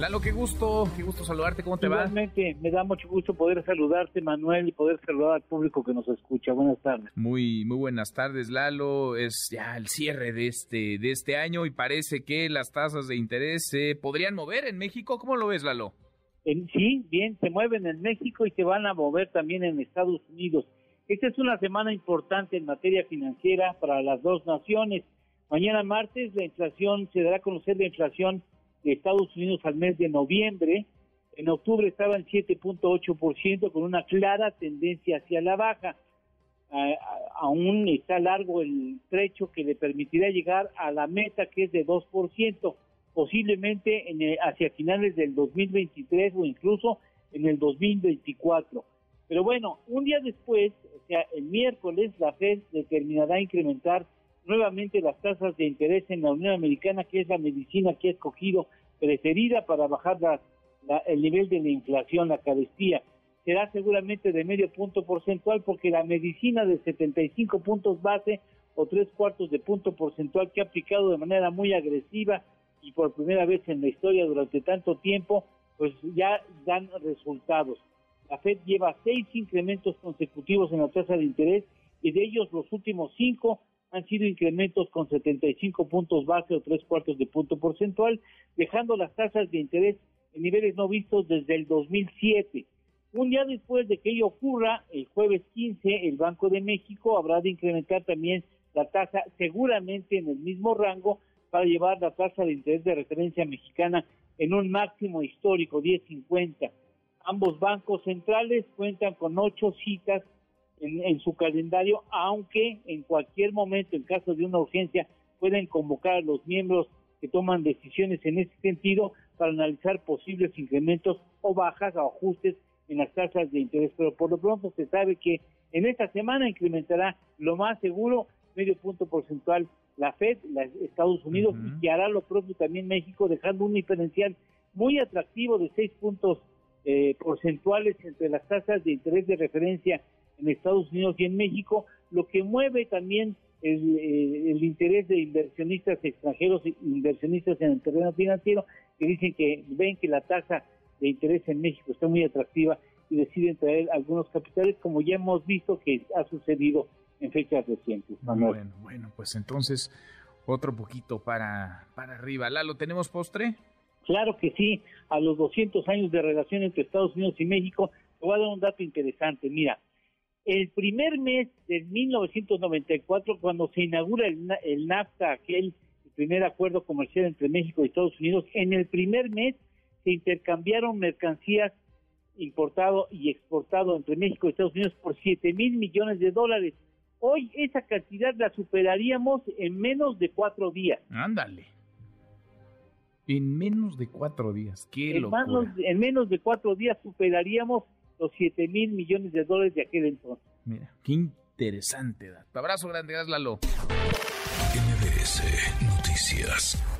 Lalo, qué gusto, qué gusto saludarte, ¿cómo te Igualmente, me da mucho gusto poder saludarte, Manuel, y poder saludar al público que nos escucha. Buenas tardes. Muy, muy buenas tardes, Lalo. Es ya el cierre de este, de este año y parece que las tasas de interés se podrían mover en México. ¿Cómo lo ves, Lalo? sí, bien, se mueven en México y se van a mover también en Estados Unidos. Esta es una semana importante en materia financiera para las dos naciones. Mañana martes la inflación, se dará a conocer la inflación de Estados Unidos al mes de noviembre. En octubre estaba en 7.8% con una clara tendencia hacia la baja. aún está largo el trecho que le permitirá llegar a la meta que es de 2%, posiblemente en hacia finales del 2023 o incluso en el 2024. Pero bueno, un día después, o sea, el miércoles, la Fed determinará incrementar nuevamente las tasas de interés en la Unión Americana, que es la medicina que ha escogido preferida para bajar el nivel de la inflación, la carestía. Será seguramente de medio punto porcentual porque la medicina de 75 puntos base o tres cuartos de punto porcentual que ha aplicado de manera muy agresiva y por primera vez en la historia durante tanto tiempo, pues ya dan resultados. La Fed lleva seis incrementos consecutivos en la tasa de interés y de ellos los últimos cinco han sido incrementos con 75 puntos base o tres cuartos de punto porcentual, dejando las tasas de interés en niveles no vistos desde el 2007. Un día después de que ello ocurra, el jueves 15, el Banco de México habrá de incrementar también la tasa seguramente en el mismo rango para llevar la tasa de interés de referencia mexicana en un máximo histórico, 10.50. Ambos bancos centrales cuentan con ocho citas en, su calendario, aunque en cualquier momento, en caso de una urgencia, pueden convocar a los miembros que toman decisiones en ese sentido para analizar posibles incrementos o bajas o ajustes en las tasas de interés. Pero por lo pronto se sabe que en esta semana incrementará lo más seguro medio punto porcentual la Fed, la Estados Unidos, y que hará lo propio también México, dejando un diferencial muy atractivo de seis puntos eh, porcentuales entre las tasas de interés de referencia en Estados Unidos y en México, lo que mueve también el, eh, interés de inversionistas extranjeros, inversionistas en el terreno financiero, que dicen que ven que la tasa de interés en México está muy atractiva y deciden traer algunos capitales, como ya hemos visto que ha sucedido en fechas recientes. Bueno, bueno, pues entonces otro poquito para, para arriba. ¿Lalo, tenemos postre? Claro que sí, a los 200 años de relación entre Estados Unidos y México, te voy a dar un dato interesante. Mira, el primer mes de 1994, cuando se inaugura el, NAFTA, aquel primer acuerdo comercial entre México y Estados Unidos, en el primer mes se intercambiaron mercancías importado y exportado entre México y Estados Unidos por 7 mil millones de dólares. Hoy esa cantidad la superaríamos en menos de cuatro días. Ándale. En menos de cuatro días. Qué en, en menos de cuatro días superaríamos los 7 mil millones de dólares de aquel entonces. Mira, qué interesante. Abrazo grande, gracias Lalo. MBS Noticias.